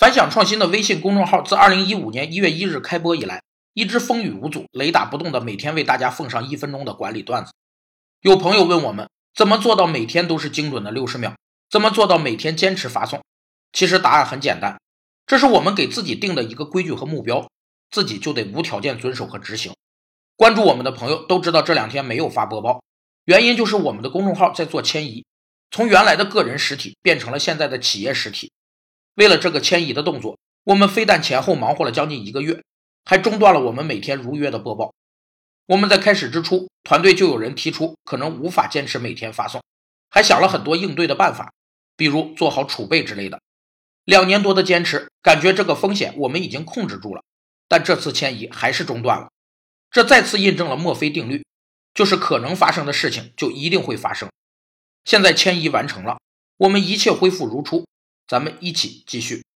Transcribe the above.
反响创新的微信公众号自二零一五年一月一日开播以来，一直风雨无阻、雷打不动的每天为大家奉上一分钟的管理段子。有朋友问我们，怎么做到每天都是精准的六十秒？怎么做到每天坚持发送？其实答案很简单，这是我们给自己定的一个规矩和目标，自己就得无条件遵守和执行。关注我们的朋友都知道，这两天没有发播报，原因就是我们的公众号在做迁移，从原来的个人实体变成了现在的企业实体。为了这个迁移的动作，我们非但前后忙活了将近一个月，还中断了我们每天如约的播报。我们在开始之初，团队就有人提出可能无法坚持每天发送，还想了很多应对的办法，比如做好储备之类的。两年多的坚持，感觉这个风险我们已经控制住了，但这次迁移还是中断了。这再次印证了墨菲定律，就是可能发生的事情就一定会发生。现在迁移完成了，我们一切恢复如初，咱们一起继续。